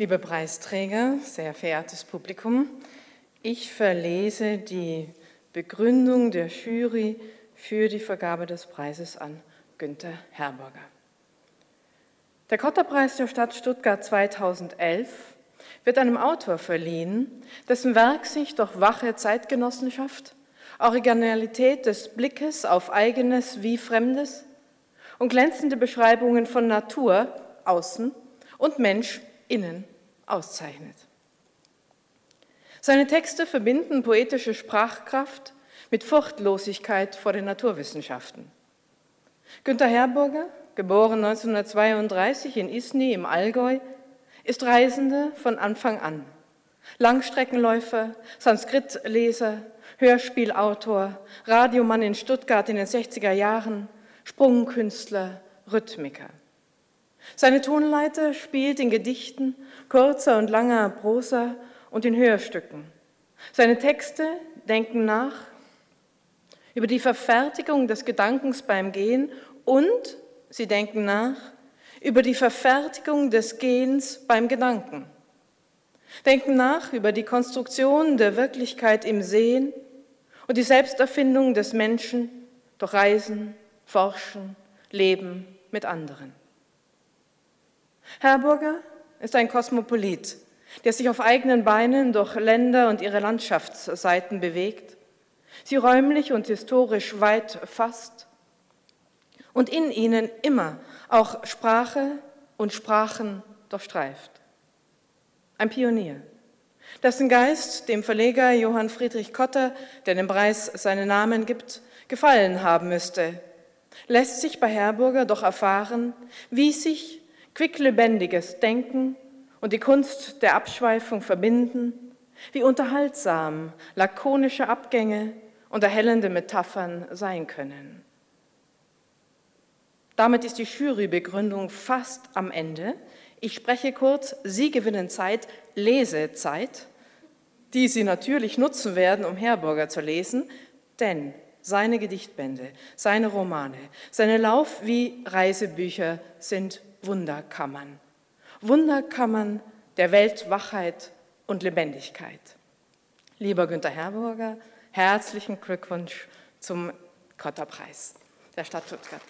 Liebe Preisträger, sehr verehrtes Publikum, ich verlese die Begründung der Jury für die Vergabe des Preises an Günter Herberger. Der Kotterpreis der Stadt Stuttgart 2011 wird einem Autor verliehen, dessen Werk sich durch wache Zeitgenossenschaft, Originalität des Blickes auf eigenes wie Fremdes und glänzende Beschreibungen von Natur außen und Mensch innen auszeichnet. Seine Texte verbinden poetische Sprachkraft mit Furchtlosigkeit vor den Naturwissenschaften. Günter Herburger, geboren 1932 in Isny im Allgäu, ist Reisende von Anfang an. Langstreckenläufer, Sanskritleser, Hörspielautor, Radiomann in Stuttgart in den 60er Jahren, Sprungkünstler, Rhythmiker. Seine Tonleiter spielt in Gedichten, kurzer und langer Prosa und in Hörstücken. Seine Texte denken nach über die Verfertigung des Gedankens beim Gehen und sie denken nach über die Verfertigung des Gehens beim Gedanken. Denken nach über die Konstruktion der Wirklichkeit im Sehen und die Selbsterfindung des Menschen durch Reisen, Forschen, Leben mit anderen. Herburger ist ein Kosmopolit, der sich auf eigenen Beinen durch Länder und ihre Landschaftsseiten bewegt, sie räumlich und historisch weit fasst und in ihnen immer auch Sprache und Sprachen durchstreift. Ein Pionier, dessen Geist dem Verleger Johann Friedrich Kotter, der dem Preis seinen Namen gibt, gefallen haben müsste, lässt sich bei Herburger doch erfahren, wie sich quicklebendiges Denken und die Kunst der Abschweifung verbinden, wie unterhaltsam lakonische Abgänge und erhellende Metaphern sein können. Damit ist die Jurybegründung fast am Ende. Ich spreche kurz, Sie gewinnen Zeit, Lesezeit, die Sie natürlich nutzen werden, um Herburger zu lesen, denn seine Gedichtbände, seine Romane, seine Lauf- wie Reisebücher sind Wunderkammern. Wunderkammern der Weltwachheit und Lebendigkeit. Lieber Günter Herburger, herzlichen Glückwunsch zum Kotterpreis der Stadt Stuttgart.